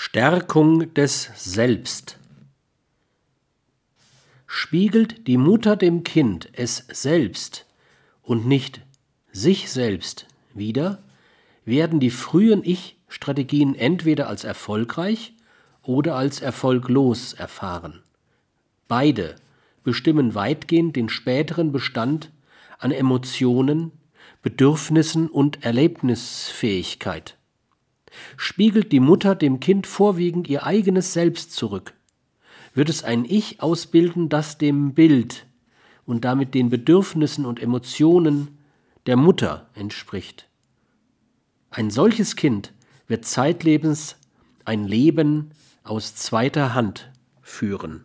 Stärkung des Selbst. Spiegelt die Mutter dem Kind es selbst und nicht sich selbst wider, werden die frühen Ich-Strategien entweder als erfolgreich oder als erfolglos erfahren. Beide bestimmen weitgehend den späteren Bestand an Emotionen, Bedürfnissen und Erlebnisfähigkeit spiegelt die Mutter dem Kind vorwiegend ihr eigenes Selbst zurück, wird es ein Ich ausbilden, das dem Bild und damit den Bedürfnissen und Emotionen der Mutter entspricht. Ein solches Kind wird zeitlebens ein Leben aus zweiter Hand führen.